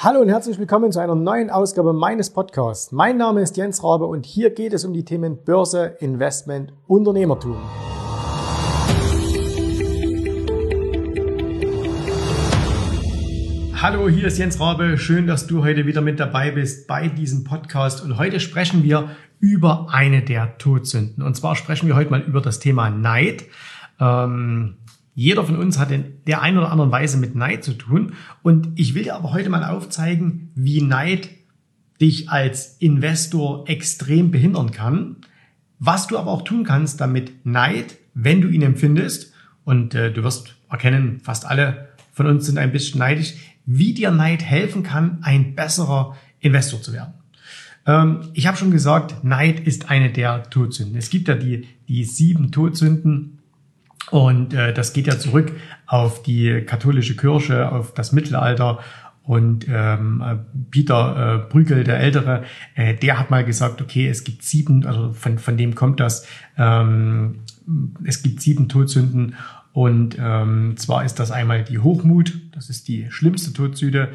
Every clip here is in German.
Hallo und herzlich willkommen zu einer neuen Ausgabe meines Podcasts. Mein Name ist Jens Rabe und hier geht es um die Themen Börse, Investment, Unternehmertum. Hallo, hier ist Jens Rabe. Schön, dass du heute wieder mit dabei bist bei diesem Podcast. Und heute sprechen wir über eine der Todsünden. Und zwar sprechen wir heute mal über das Thema Neid. Ähm, jeder von uns hat in der einen oder anderen Weise mit Neid zu tun. Und ich will dir aber heute mal aufzeigen, wie Neid dich als Investor extrem behindern kann. Was du aber auch tun kannst, damit Neid, wenn du ihn empfindest, und äh, du wirst erkennen, fast alle von uns sind ein bisschen neidisch, wie dir Neid helfen kann, ein besserer Investor zu werden. Ähm, ich habe schon gesagt, Neid ist eine der Todsünden. Es gibt ja die, die sieben Todsünden und äh, das geht ja zurück auf die katholische Kirche, auf das Mittelalter. Und ähm, Peter äh, Brügel, der Ältere, äh, der hat mal gesagt, okay, es gibt sieben, also von, von dem kommt das, ähm, es gibt sieben Todsünden. Und ähm, zwar ist das einmal die Hochmut, das ist die schlimmste Todsünde,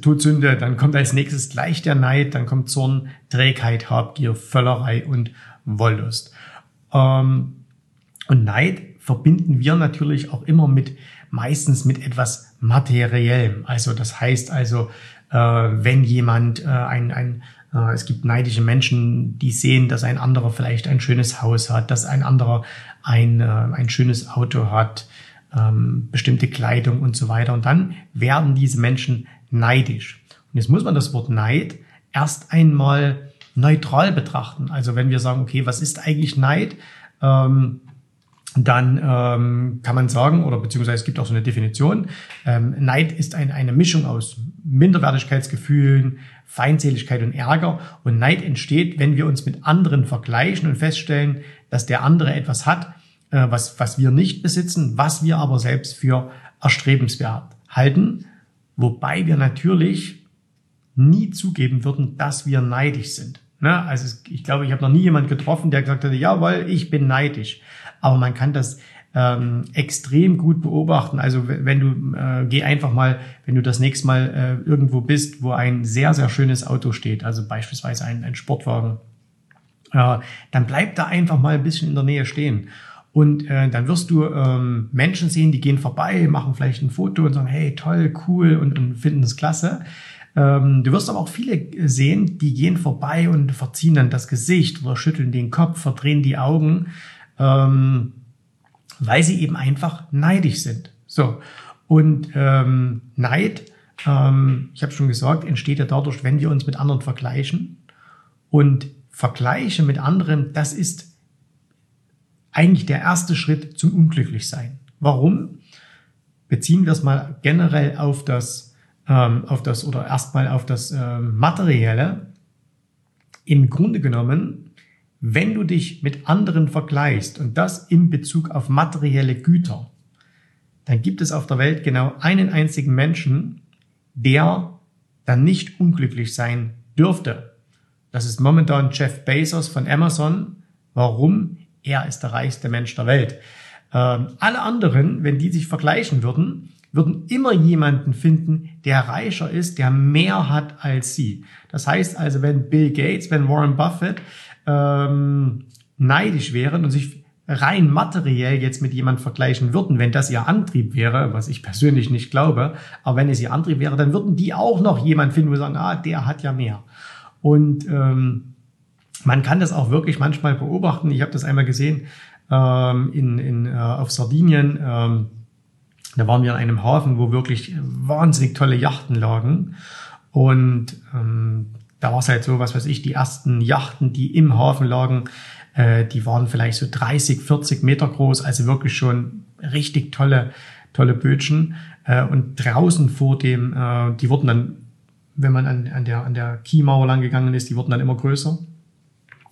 Todsünde. Dann kommt als nächstes gleich der Neid, dann kommt Zorn, Trägheit, Habgier, Völlerei und Wollust. Ähm, und Neid verbinden wir natürlich auch immer mit meistens mit etwas materiellem. Also das heißt also, äh, wenn jemand äh, ein, ein äh, es gibt neidische Menschen, die sehen, dass ein anderer vielleicht ein schönes Haus hat, dass ein anderer ein, äh, ein schönes Auto hat, ähm, bestimmte Kleidung und so weiter. Und dann werden diese Menschen neidisch. Und jetzt muss man das Wort Neid erst einmal neutral betrachten. Also wenn wir sagen, okay, was ist eigentlich Neid? Ähm, dann ähm, kann man sagen, oder beziehungsweise es gibt auch so eine Definition, ähm, Neid ist ein, eine Mischung aus Minderwertigkeitsgefühlen, Feindseligkeit und Ärger. Und Neid entsteht, wenn wir uns mit anderen vergleichen und feststellen, dass der andere etwas hat, äh, was, was wir nicht besitzen, was wir aber selbst für erstrebenswert halten. Wobei wir natürlich nie zugeben würden, dass wir neidisch sind. Ne? Also ich glaube, ich habe noch nie jemand getroffen, der gesagt hätte, jawohl, ich bin neidisch aber man kann das ähm, extrem gut beobachten. Also wenn du äh, geh einfach mal, wenn du das nächste Mal äh, irgendwo bist, wo ein sehr sehr schönes Auto steht, also beispielsweise ein, ein Sportwagen, äh, dann bleib da einfach mal ein bisschen in der Nähe stehen. Und äh, dann wirst du ähm, Menschen sehen, die gehen vorbei, machen vielleicht ein Foto und sagen, hey, toll, cool und, und finden es klasse. Ähm, du wirst aber auch viele sehen, die gehen vorbei und verziehen dann das Gesicht oder schütteln den Kopf, verdrehen die Augen ähm, weil sie eben einfach neidisch sind. So und ähm, Neid, ähm, ich habe schon gesagt, entsteht ja dadurch, wenn wir uns mit anderen vergleichen und Vergleiche mit anderen, das ist eigentlich der erste Schritt zum Unglücklichsein. Warum? Beziehen wir es mal generell auf das, ähm, auf das oder erstmal auf das ähm, Materielle. Im Grunde genommen wenn du dich mit anderen vergleichst und das in Bezug auf materielle Güter, dann gibt es auf der Welt genau einen einzigen Menschen, der dann nicht unglücklich sein dürfte. Das ist momentan Jeff Bezos von Amazon. Warum? Er ist der reichste Mensch der Welt. Ähm, alle anderen, wenn die sich vergleichen würden, würden immer jemanden finden, der reicher ist, der mehr hat als sie. Das heißt also, wenn Bill Gates, wenn Warren Buffett ähm, neidisch wären und sich rein materiell jetzt mit jemand vergleichen würden, wenn das ihr Antrieb wäre, was ich persönlich nicht glaube, aber wenn es ihr Antrieb wäre, dann würden die auch noch jemand finden, wo sagen, ah, der hat ja mehr. Und ähm, man kann das auch wirklich manchmal beobachten. Ich habe das einmal gesehen ähm, in, in, äh, auf Sardinien. Ähm, da waren wir an einem Hafen, wo wirklich wahnsinnig tolle Yachten lagen. Und ähm, da war es halt so, was weiß ich, die ersten Yachten, die im Hafen lagen, äh, die waren vielleicht so 30, 40 Meter groß, also wirklich schon richtig tolle, tolle Bötchen. Äh, und draußen vor dem, äh, die wurden dann, wenn man an, an der, an der Kiemauer lang gegangen ist, die wurden dann immer größer.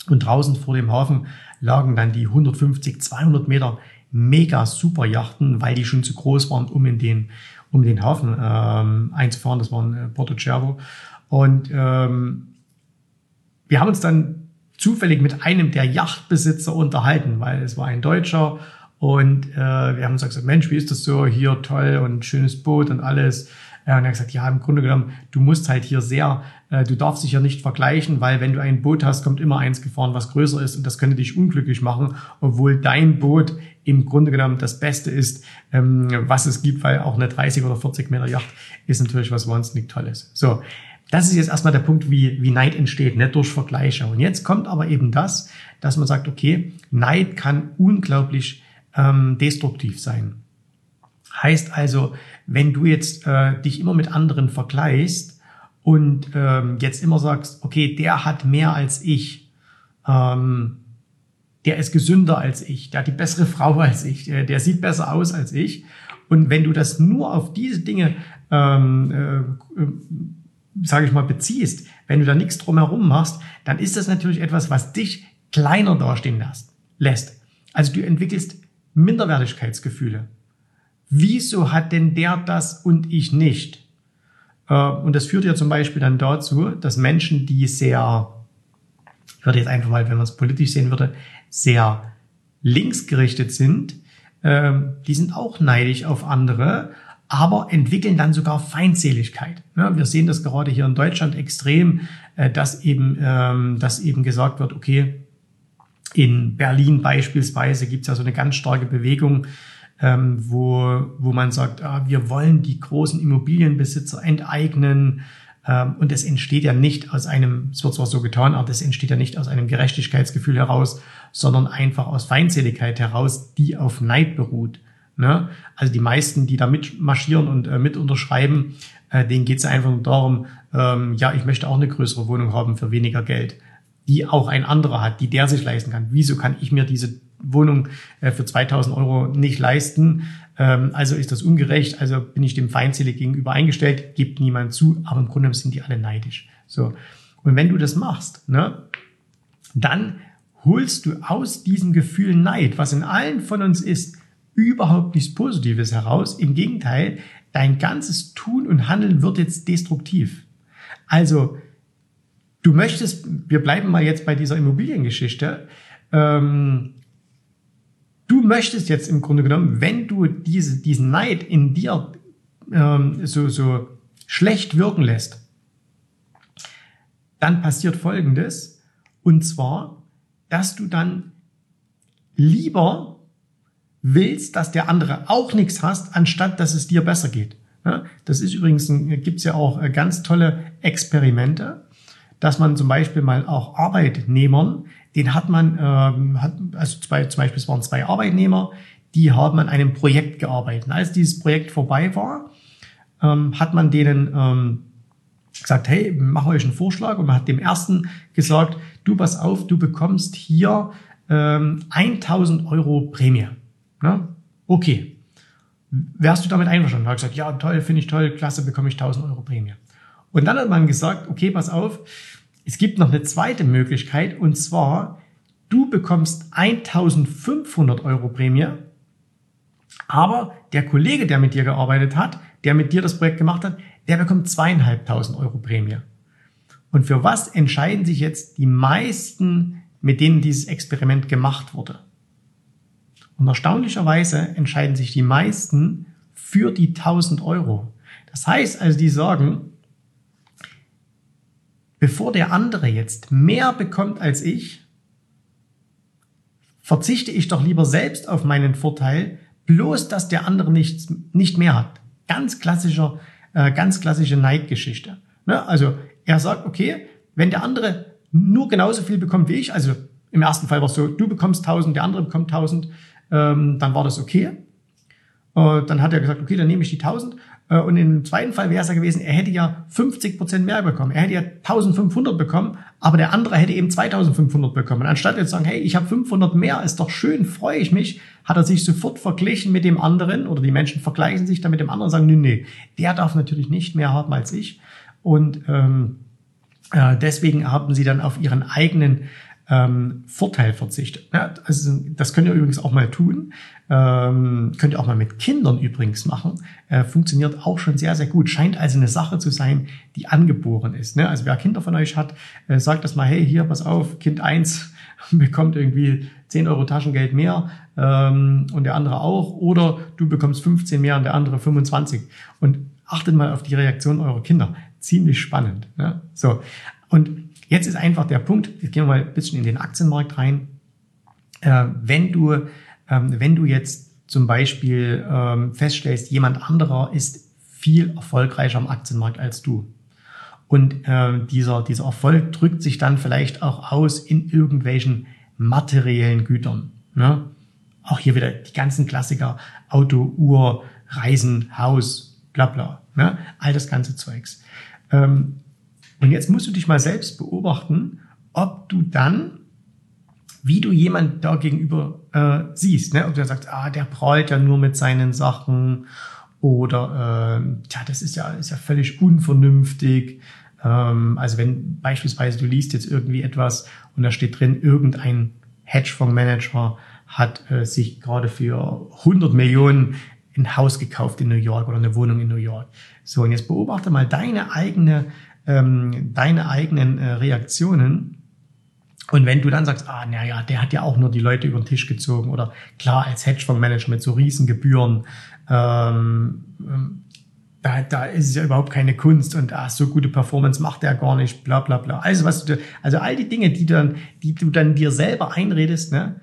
Und draußen vor dem Hafen lagen dann die 150, 200 Meter mega super Yachten, weil die schon zu groß waren, um in den, um den Hafen ähm, einzufahren. Das waren äh, Porto Cervo. Und ähm, wir haben uns dann zufällig mit einem der Yachtbesitzer unterhalten, weil es war ein Deutscher und äh, wir haben uns gesagt, Mensch, wie ist das so hier, toll und schönes Boot und alles. Äh, und er hat gesagt, ja, im Grunde genommen, du musst halt hier sehr, äh, du darfst dich ja nicht vergleichen, weil wenn du ein Boot hast, kommt immer eins gefahren, was größer ist und das könnte dich unglücklich machen, obwohl dein Boot im Grunde genommen das Beste ist, ähm, was es gibt, weil auch eine 30 oder 40 Meter Yacht ist natürlich was wahnsinnig Tolles. So, das ist jetzt erstmal der Punkt, wie, wie Neid entsteht, nicht durch Vergleiche. Und jetzt kommt aber eben das, dass man sagt, okay, Neid kann unglaublich ähm, destruktiv sein. Heißt also, wenn du jetzt äh, dich immer mit anderen vergleichst und ähm, jetzt immer sagst, okay, der hat mehr als ich, ähm, der ist gesünder als ich, der hat die bessere Frau als ich, der, der sieht besser aus als ich. Und wenn du das nur auf diese Dinge, ähm, äh, sage ich mal, beziehst, wenn du da nichts drumherum machst, dann ist das natürlich etwas, was dich kleiner dastehen lässt. Also du entwickelst Minderwertigkeitsgefühle. Wieso hat denn der das und ich nicht? Äh, und das führt ja zum Beispiel dann dazu, dass Menschen, die sehr, ich würde jetzt einfach mal, wenn man es politisch sehen würde, sehr linksgerichtet sind, ähm, die sind auch neidisch auf andere, aber entwickeln dann sogar Feindseligkeit. Wir sehen das gerade hier in Deutschland extrem, äh, dass eben, ähm, dass eben gesagt wird, okay, in Berlin beispielsweise gibt es ja so eine ganz starke Bewegung, ähm, wo, wo man sagt, ah, wir wollen die großen Immobilienbesitzer enteignen. Ähm, und es entsteht ja nicht aus einem, es wird zwar so getan, aber das entsteht ja nicht aus einem Gerechtigkeitsgefühl heraus, sondern einfach aus Feindseligkeit heraus, die auf Neid beruht. Ne? Also die meisten, die da mitmarschieren und äh, mit unterschreiben, äh, denen geht es einfach nur darum, ähm, ja, ich möchte auch eine größere Wohnung haben für weniger Geld, die auch ein anderer hat, die der sich leisten kann. Wieso kann ich mir diese Wohnung äh, für 2000 Euro nicht leisten. Ähm, also ist das ungerecht, also bin ich dem feindselig gegenüber eingestellt, gibt niemand zu, aber im Grunde sind die alle neidisch. So. Und wenn du das machst, ne, dann holst du aus diesem Gefühl Neid, was in allen von uns ist, überhaupt nichts Positives heraus. Im Gegenteil, dein ganzes Tun und Handeln wird jetzt destruktiv. Also, du möchtest, wir bleiben mal jetzt bei dieser Immobiliengeschichte, ähm, du möchtest jetzt im Grunde genommen, wenn du diese, diesen Neid in dir ähm, so, so schlecht wirken lässt, dann passiert Folgendes. Und zwar, dass du dann lieber willst, dass der andere auch nichts hast, anstatt dass es dir besser geht. Das ist übrigens, gibt es ja auch äh, ganz tolle Experimente, dass man zum Beispiel mal auch Arbeitnehmern den hat man, ähm, hat, also zwei, zum Beispiel es waren zwei Arbeitnehmer, die haben an einem Projekt gearbeitet. Als dieses Projekt vorbei war, ähm, hat man denen ähm, gesagt, hey, mach euch einen Vorschlag. Und man hat dem ersten gesagt, du pass auf, du bekommst hier ähm, 1000 Euro Prämie. Na? Okay. Wärst du damit einverstanden? Hat gesagt, ja, toll, finde ich toll, klasse, bekomme ich 1000 Euro Prämie. Und dann hat man gesagt, okay, pass auf, es gibt noch eine zweite Möglichkeit und zwar, du bekommst 1500 Euro Prämie, aber der Kollege, der mit dir gearbeitet hat, der mit dir das Projekt gemacht hat, der bekommt zweieinhalbtausend Euro Prämie. Und für was entscheiden sich jetzt die meisten, mit denen dieses Experiment gemacht wurde? Und erstaunlicherweise entscheiden sich die meisten für die 1000 Euro. Das heißt also, die sagen, bevor der andere jetzt mehr bekommt als ich, verzichte ich doch lieber selbst auf meinen Vorteil, bloß dass der andere nichts, nicht mehr hat. Ganz klassischer, äh, ganz klassische Neidgeschichte. Ne? Also er sagt, okay, wenn der andere nur genauso viel bekommt wie ich, also im ersten Fall war es so, du bekommst 1000, der andere bekommt 1000, ähm, dann war das okay. Äh, dann hat er gesagt, okay, dann nehme ich die 1000 äh, und im zweiten Fall wäre es ja gewesen, er hätte ja 50 Prozent mehr bekommen. Er hätte ja 1500 bekommen, aber der andere hätte eben 2500 bekommen. Anstatt jetzt zu sagen, hey, ich habe 500 mehr, ist doch schön, freue ich mich, hat er sich sofort verglichen mit dem anderen oder die Menschen vergleichen sich dann mit dem anderen und sagen, nee, nee, der darf natürlich nicht mehr haben als ich. Und ähm, äh, deswegen haben sie dann auf ihren eigenen ähm, Vorteil verzichtet. Ja, also das könnt ihr übrigens auch mal tun. Ähm, könnt ihr auch mal mit Kindern übrigens machen. Äh, funktioniert auch schon sehr, sehr gut. Scheint also eine Sache zu sein, die angeboren ist. Ne? Also wer Kinder von euch hat, äh, sagt das mal, hey, hier, pass auf, Kind eins bekommt irgendwie 10 Euro Taschengeld mehr ähm, und der andere auch. Oder du bekommst 15 mehr und der andere 25. Und achtet mal auf die Reaktion eurer Kinder. Ziemlich spannend. Ja? So. Und jetzt ist einfach der Punkt, jetzt gehen wir mal ein bisschen in den Aktienmarkt rein. Äh, wenn du, ähm, wenn du jetzt zum Beispiel ähm, feststellst, jemand anderer ist viel erfolgreicher am Aktienmarkt als du. Und äh, dieser, dieser Erfolg drückt sich dann vielleicht auch aus in irgendwelchen materiellen Gütern. Ne? Auch hier wieder die ganzen Klassiker, Auto, Uhr, Reisen, Haus, bla bla. Ne? All das ganze Zeugs. Ähm, und jetzt musst du dich mal selbst beobachten, ob du dann wie du jemand da gegenüber äh, siehst. Ne? Ob du sagst, ah, der prallt ja nur mit seinen Sachen oder äh, tja, das ist ja, ist ja völlig unvernünftig. Ähm, also wenn beispielsweise du liest jetzt irgendwie etwas und da steht drin, irgendein Hedgefondsmanager hat äh, sich gerade für 100 Millionen ein Haus gekauft in New York oder eine Wohnung in New York. So, und jetzt beobachte mal deine eigene, ähm, deine eigenen äh, Reaktionen und wenn du dann sagst, ah, naja, der hat ja auch nur die Leute über den Tisch gezogen oder klar, als Hedgefondsmanager mit so riesen Gebühren, ähm, ähm, da, da ist es ja überhaupt keine Kunst und ah, so gute Performance macht er gar nicht, bla bla bla. Also, was du, also all die Dinge, die, dann, die du dann dir selber einredest, ne,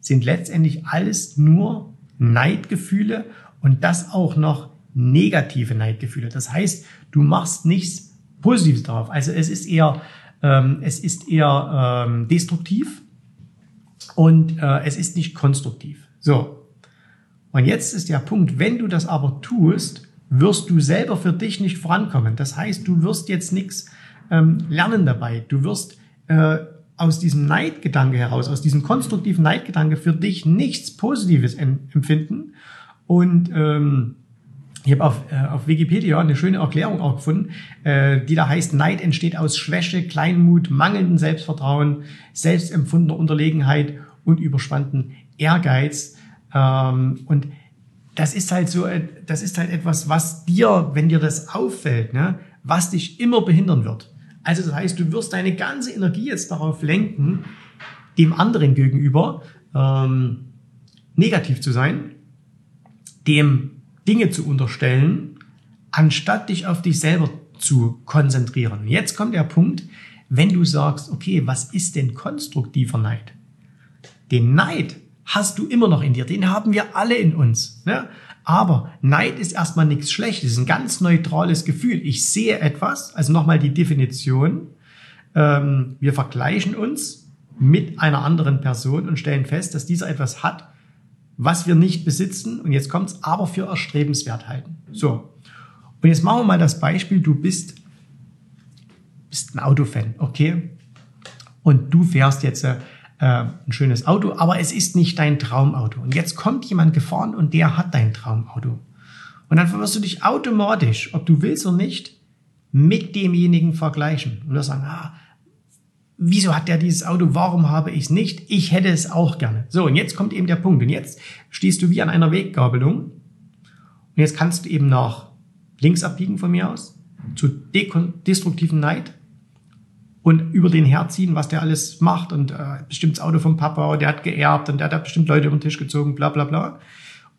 sind letztendlich alles nur Neidgefühle und das auch noch negative Neidgefühle. Das heißt, du machst nichts Positives darauf. Also es ist eher ähm, es ist eher ähm, destruktiv und äh, es ist nicht konstruktiv. So. Und jetzt ist der Punkt, wenn du das aber tust, wirst du selber für dich nicht vorankommen. Das heißt, du wirst jetzt nichts ähm, lernen dabei. Du wirst äh, aus diesem Neidgedanke heraus, aus diesem konstruktiven Neidgedanke für dich nichts Positives empfinden. Und ähm, ich habe auf, äh, auf Wikipedia eine schöne Erklärung auch gefunden, äh, die da heißt, Neid entsteht aus Schwäche, Kleinmut, mangelndem Selbstvertrauen, selbstempfundener Unterlegenheit und überspannten Ehrgeiz. Ähm, und das ist halt so, äh, das ist halt etwas, was dir, wenn dir das auffällt, ne, was dich immer behindern wird. Also das heißt, du wirst deine ganze Energie jetzt darauf lenken, dem anderen gegenüber ähm, negativ zu sein, dem Dinge zu unterstellen, anstatt dich auf dich selber zu konzentrieren. Jetzt kommt der Punkt, wenn du sagst, okay, was ist denn konstruktiver Neid? Den Neid hast du immer noch in dir, den haben wir alle in uns. Ne? Aber Neid ist erstmal nichts Schlechtes, ein ganz neutrales Gefühl. Ich sehe etwas, also nochmal die Definition. Ähm, wir vergleichen uns mit einer anderen Person und stellen fest, dass dieser etwas hat, was wir nicht besitzen und jetzt kommt's, aber für erstrebenswert halten. So. Und jetzt machen wir mal das Beispiel, du bist, bist ein Autofan, okay? Und du fährst jetzt äh, ein schönes Auto, aber es ist nicht dein Traumauto. Und jetzt kommt jemand gefahren und der hat dein Traumauto. Und dann wirst du dich automatisch, ob du willst oder nicht, mit demjenigen vergleichen. Und du sagen, ah, wieso hat der dieses Auto, warum habe ich es nicht? Ich hätte es auch gerne. So, und jetzt kommt eben der Punkt. Und jetzt stehst du wie an einer Weggabelung. Und jetzt kannst du eben nach links abbiegen von mir aus, zu destruktiven Neid und über den herziehen, was der alles macht und äh, bestimmt das Auto vom Papa, der hat geerbt und der hat bestimmt Leute über den Tisch gezogen, bla bla bla.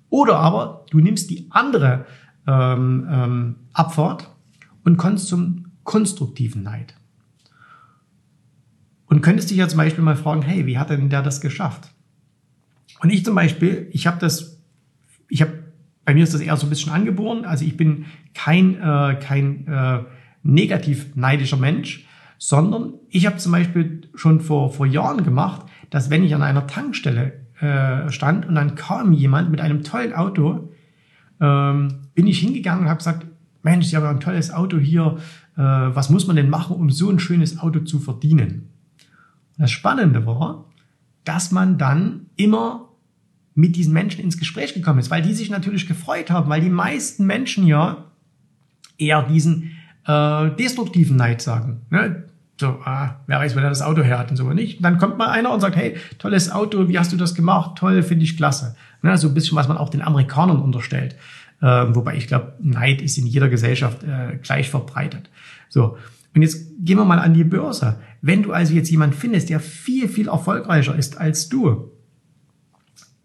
Oder aber du nimmst die andere ähm, ähm, Abfahrt und kommst zum konstruktiven Neid. Und könntest dich ja zum Beispiel mal fragen, hey, wie hat denn der das geschafft? Und ich zum Beispiel, ich habe das, ich habe, bei mir ist das eher so ein bisschen angeboren. Also ich bin kein, äh, kein äh, negativ neidischer Mensch, sondern ich habe zum Beispiel schon vor, vor Jahren gemacht, dass wenn ich an einer Tankstelle äh, stand und dann kam jemand mit einem tollen Auto, ähm, bin ich hingegangen und habe gesagt, Mensch, ich habe ein tolles Auto hier, äh, was muss man denn machen, um so ein schönes Auto zu verdienen? Das Spannende war, dass man dann immer mit diesen Menschen ins Gespräch gekommen ist, weil die sich natürlich gefreut haben, weil die meisten Menschen ja eher diesen äh, destruktiven Neid sagen. Ne? So, ah, wer weiß, wer das Auto her hat und so nicht. Und dann kommt mal einer und sagt, hey, tolles Auto, wie hast du das gemacht? Toll, finde ich klasse. Ne? So ein bisschen, was man auch den Amerikanern unterstellt. Äh, wobei ich glaube, Neid ist in jeder Gesellschaft äh, gleich verbreitet. So, und jetzt gehen wir mal an die Börse. Wenn du also jetzt jemand findest, der viel, viel erfolgreicher ist als du,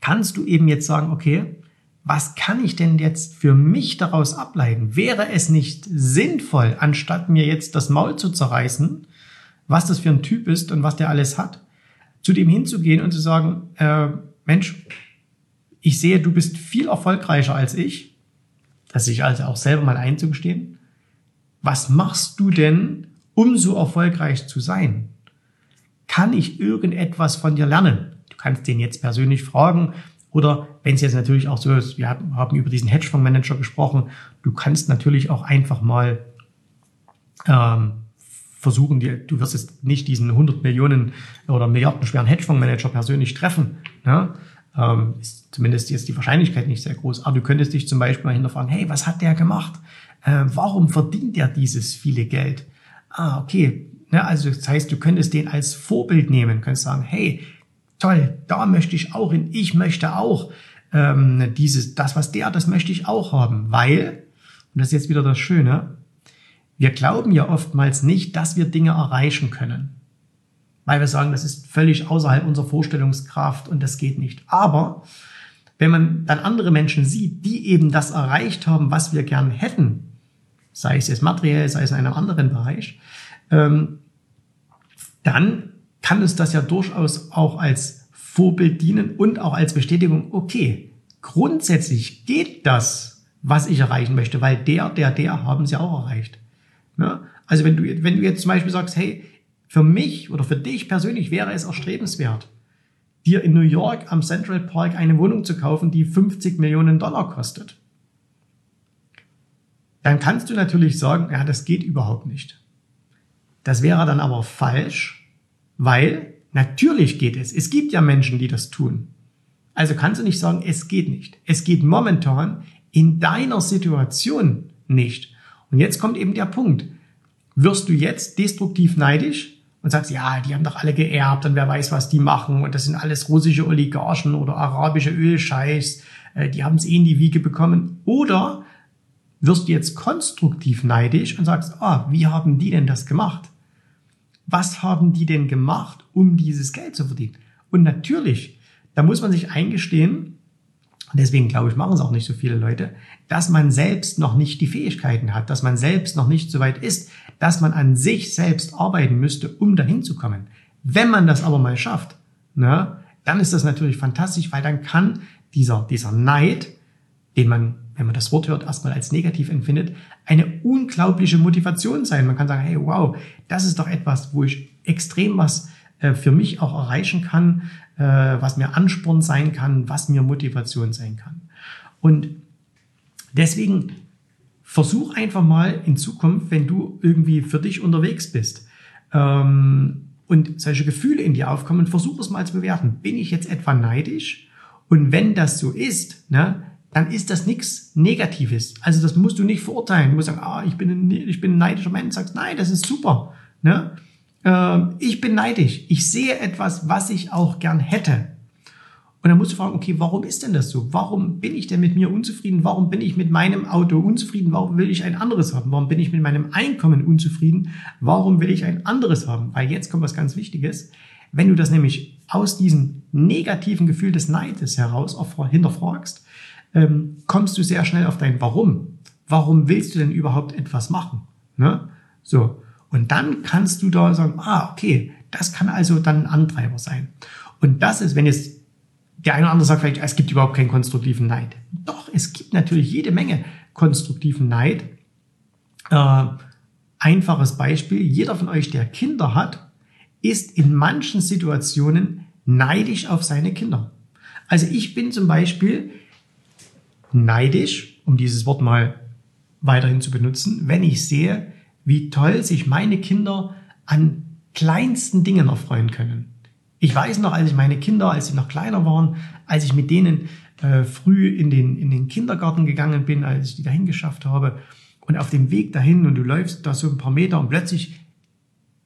kannst du eben jetzt sagen, okay, was kann ich denn jetzt für mich daraus ableiten? Wäre es nicht sinnvoll, anstatt mir jetzt das Maul zu zerreißen, was das für ein Typ ist und was der alles hat, zu dem hinzugehen und zu sagen, äh, Mensch, ich sehe, du bist viel erfolgreicher als ich, das sich also auch selber mal einzugestehen. Was machst du denn, um so erfolgreich zu sein? Kann ich irgendetwas von dir lernen? Du kannst den jetzt persönlich fragen oder wenn es jetzt natürlich auch so ist, wir haben über diesen Hedgefondsmanager gesprochen, du kannst natürlich auch einfach mal ähm, versuchen, die, du wirst jetzt nicht diesen 100 Millionen oder Milliarden schweren Hedgefondsmanager persönlich treffen. Ne? Ähm, ist zumindest jetzt die Wahrscheinlichkeit nicht sehr groß. Aber du könntest dich zum Beispiel mal hinterfragen, hey, was hat der gemacht? Äh, warum verdient der dieses viele Geld? Ah, okay. Ne, also das heißt, du könntest den als Vorbild nehmen, könntest sagen, hey, toll, da möchte ich auch hin, ich möchte auch ähm, dieses, das, was der, das möchte ich auch haben, weil, und das ist jetzt wieder das Schöne, wir glauben ja oftmals nicht, dass wir Dinge erreichen können. Weil wir sagen, das ist völlig außerhalb unserer Vorstellungskraft und das geht nicht. Aber wenn man dann andere Menschen sieht, die eben das erreicht haben, was wir gern hätten, sei es jetzt materiell, sei es in einem anderen Bereich, ähm, dann kann es das ja durchaus auch als Vorbild dienen und auch als Bestätigung, okay, grundsätzlich geht das, was ich erreichen möchte, weil der, der, der haben sie auch erreicht. Ja? Also wenn du, wenn du jetzt zum Beispiel sagst, hey, für mich oder für dich persönlich wäre es erstrebenswert, dir in New York am Central Park eine Wohnung zu kaufen, die 50 Millionen Dollar kostet. Dann kannst du natürlich sagen, ja, das geht überhaupt nicht. Das wäre dann aber falsch, weil natürlich geht es. Es gibt ja Menschen, die das tun. Also kannst du nicht sagen, es geht nicht. Es geht momentan in deiner Situation nicht. Und jetzt kommt eben der Punkt. Wirst du jetzt destruktiv neidisch und sagst, ja, die haben doch alle geerbt und wer weiß, was die machen und das sind alles russische Oligarchen oder arabische Ölscheichs, äh, die haben es eh in die Wiege bekommen. Oder wirst du jetzt konstruktiv neidisch und sagst, ah, wie haben die denn das gemacht? Was haben die denn gemacht, um dieses Geld zu verdienen? Und natürlich, da muss man sich eingestehen, deswegen glaube ich, machen es auch nicht so viele Leute, dass man selbst noch nicht die Fähigkeiten hat, dass man selbst noch nicht so weit ist, dass man an sich selbst arbeiten müsste, um dahin zu kommen. Wenn man das aber mal schafft, ne, dann ist das natürlich fantastisch, weil dann kann dieser, dieser Neid, den man, wenn man das Wort hört, erstmal als negativ empfindet, eine unglaubliche Motivation sein. Man kann sagen, hey, wow, das ist doch etwas, wo ich extrem was äh, für mich auch erreichen kann, äh, was mir Ansporn sein kann, was mir Motivation sein kann. Und deswegen versuch einfach mal in Zukunft, wenn du irgendwie für dich unterwegs bist ähm, und solche Gefühle in dir aufkommen, versuch es mal zu bewerten. Bin ich jetzt etwa neidisch? Und wenn das so ist, ne, dann ist das nichts Negatives. Also das musst du nicht verurteilen. Du musst sagen, ah, ich bin ein, ich bin ein neidischer Mensch. Sagst, nein, das ist super. Ne? Ähm, ich bin neidisch. Ich sehe etwas, was ich auch gern hätte. Und dann musst du fragen, okay, warum ist denn das so? Warum bin ich denn mit mir unzufrieden? Warum bin ich mit meinem Auto unzufrieden? Warum will ich ein anderes haben? Warum bin ich mit meinem Einkommen unzufrieden? Warum will ich ein anderes haben? Weil jetzt kommt was ganz Wichtiges. Wenn du das nämlich aus diesem negativen Gefühl des Neides heraus hinterfragst, ähm, kommst du sehr schnell auf dein Warum. Warum willst du denn überhaupt etwas machen? Ne? So. Und dann kannst du da sagen, ah, okay, das kann also dann ein Antreiber sein. Und das ist, wenn jetzt der eine oder andere sagt vielleicht, es gibt überhaupt keinen konstruktiven Neid. Doch, es gibt natürlich jede Menge konstruktiven Neid. Äh, einfaches Beispiel, jeder von euch, der Kinder hat, ist in manchen Situationen neidisch auf seine Kinder. Also ich bin zum Beispiel neidisch, um dieses Wort mal weiterhin zu benutzen, wenn ich sehe, wie toll sich meine Kinder an kleinsten Dingen erfreuen können. Ich weiß noch, als ich meine Kinder, als sie noch kleiner waren, als ich mit denen äh, früh in den, in den Kindergarten gegangen bin, als ich die dahin geschafft habe und auf dem Weg dahin und du läufst da so ein paar Meter und plötzlich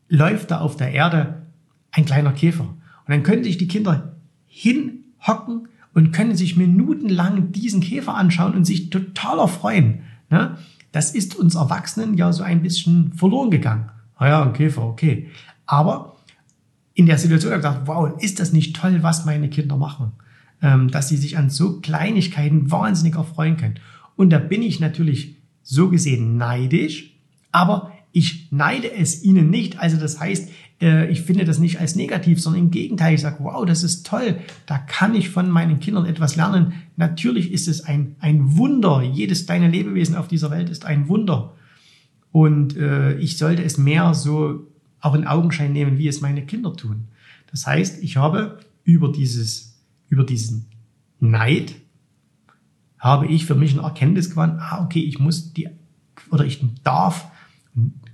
läuft da auf der Erde ein kleiner Käfer. Und dann können sich die Kinder hinhocken und können sich minutenlang diesen Käfer anschauen und sich total erfreuen. Ne? Das ist uns Erwachsenen ja so ein bisschen verloren gegangen. Ah ja, ein Käfer, okay. Aber in der Situation habe gedacht, wow, ist das nicht toll, was meine Kinder machen? ähm, dass sie sich an so Kleinigkeiten wahnsinnig erfreuen können. Und da bin ich natürlich so gesehen neidisch, aber ich neide es ihnen nicht. Also das heißt, äh, ich finde das nicht als negativ, sondern im Gegenteil, ich sage, wow, das ist toll, da kann ich von meinen Kindern etwas lernen. Natürlich ist es ein, ein Wunder. Jedes deine Lebewesen auf dieser Welt ist ein Wunder. Und äh, ich sollte es mehr so auch in Augenschein nehmen, wie es meine Kinder tun. Das heißt, ich habe über dieses, über diesen Neid, habe ich für mich eine Erkenntnis gewonnen, ah, okay, ich muss die, oder ich darf,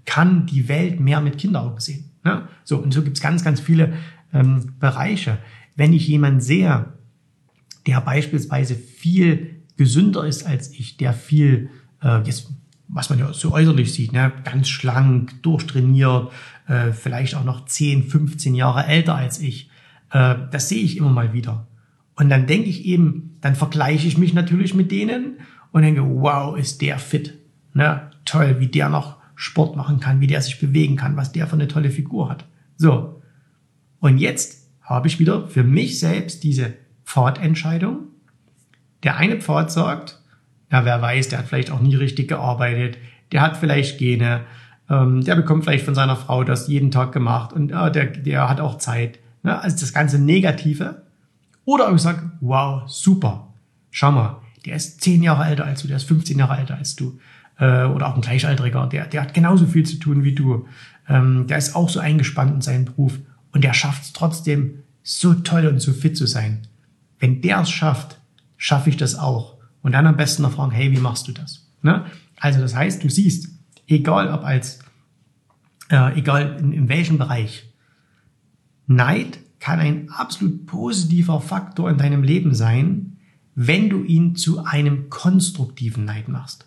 kann die Welt mehr mit Kinderaugen sehen. Ne? So, und so gibt es ganz, ganz viele ähm, Bereiche. Wenn ich jemanden sehe, der beispielsweise viel gesünder ist als ich, der viel, äh, jetzt, was man ja so äußerlich sieht, ne? ganz schlank, durchtrainiert, äh, vielleicht auch noch 10, 15 Jahre älter als ich, äh, das sehe ich immer mal wieder. Und dann denke ich eben, dann vergleiche ich mich natürlich mit denen und denke, wow, ist der fit. Ne? Toll, wie der noch Sport machen kann, wie der sich bewegen kann, was der für eine tolle Figur hat. So. Und jetzt habe ich wieder für mich selbst diese Pfadentscheidung. Der eine Pfad sagt, na, wer weiß, der hat vielleicht auch nie richtig gearbeitet, der hat vielleicht Gene, ähm, der bekommt vielleicht von seiner Frau das jeden Tag gemacht und äh, der, der hat auch Zeit. Ne? Also das ganze Negative. Oder ich sage, wow, super, schau mal, der ist zehn Jahre älter als du, der ist 15 Jahre älter als du äh, oder auch ein Gleichaltriger, der, der hat genauso viel zu tun wie du. Ähm, der ist auch so eingespannt in seinen Beruf und der schafft es trotzdem, so toll und so fit zu sein. Wenn der es schafft, schaffe ich das auch. Und dann am besten noch fragen, hey, wie machst du das? Ne? Also das heißt, du siehst, egal ob als, äh, egal in, in welchem Bereich, Neid kann ein absolut positiver Faktor in deinem Leben sein, wenn du ihn zu einem konstruktiven Neid machst.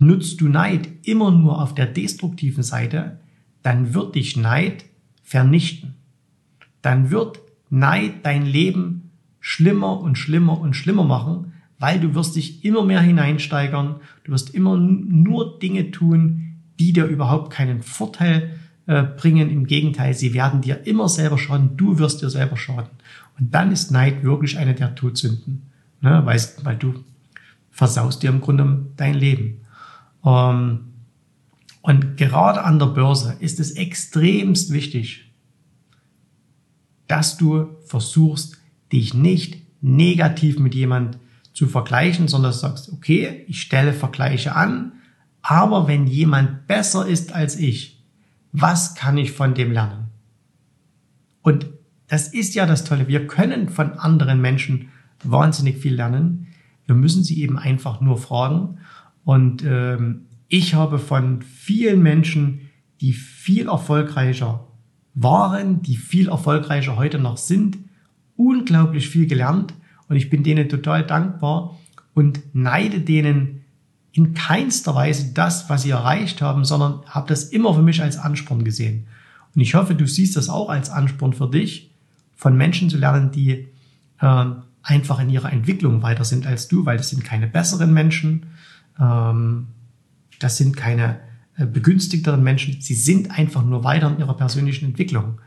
Nutzt du Neid immer nur auf der destruktiven Seite, dann wird dich Neid vernichten. Dann wird Neid dein Leben schlimmer und schlimmer und schlimmer machen, weil du wirst dich immer mehr hineinsteigern, du wirst immer nur Dinge tun, die dir überhaupt keinen Vorteil äh, bringen. Im Gegenteil, sie werden dir immer selber schaden, du wirst dir selber schaden. Und dann ist Neid wirklich eine der Todsünden, ne? weil, weil du versaust dir im Grunde dein Leben. Ähm, und gerade an der Börse ist es extremst wichtig, dass du versuchst, dich nicht negativ mit jemand zu vergleichen, sondern sagst, okay, ich stelle Vergleiche an, aber wenn jemand besser ist als ich, was kann ich von dem lernen? Und das ist ja das Tolle. Wir können von anderen Menschen wahnsinnig viel lernen. Wir müssen sie eben einfach nur fragen. Und ähm, ich habe von vielen Menschen, die viel erfolgreicher waren, die viel erfolgreicher heute noch sind, unglaublich viel gelernt. Und ich bin denen total dankbar und neide denen in keinster Weise das, was sie erreicht haben, sondern habe das immer für mich als Ansporn gesehen. Und ich hoffe, du siehst das auch als Ansporn für dich, von Menschen zu lernen, die äh, einfach in ihrer Entwicklung weiter sind als du, weil das sind keine besseren Menschen, ähm, das sind keine äh, begünstigteren Menschen, sie sind einfach nur weiter in ihrer persönlichen Entwicklung.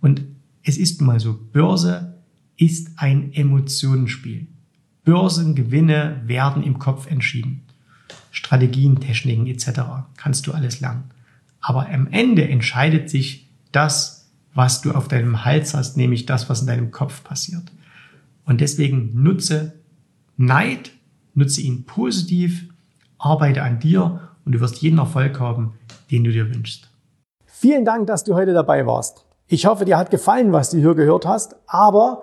Und es ist nun mal so, Börse ist ein Emotionenspiel. Börsengewinne werden im Kopf entschieden. Strategien, Techniken etc. kannst du alles lernen. Aber am Ende entscheidet sich das, was du auf deinem Hals hast, nämlich das, was in deinem Kopf passiert. Und deswegen nutze Neid, nutze ihn positiv, arbeite an dir und du wirst jeden Erfolg haben, den du dir wünschst. Vielen Dank, dass du heute dabei warst. Ich hoffe, dir hat gefallen, was du hier gehört hast, aber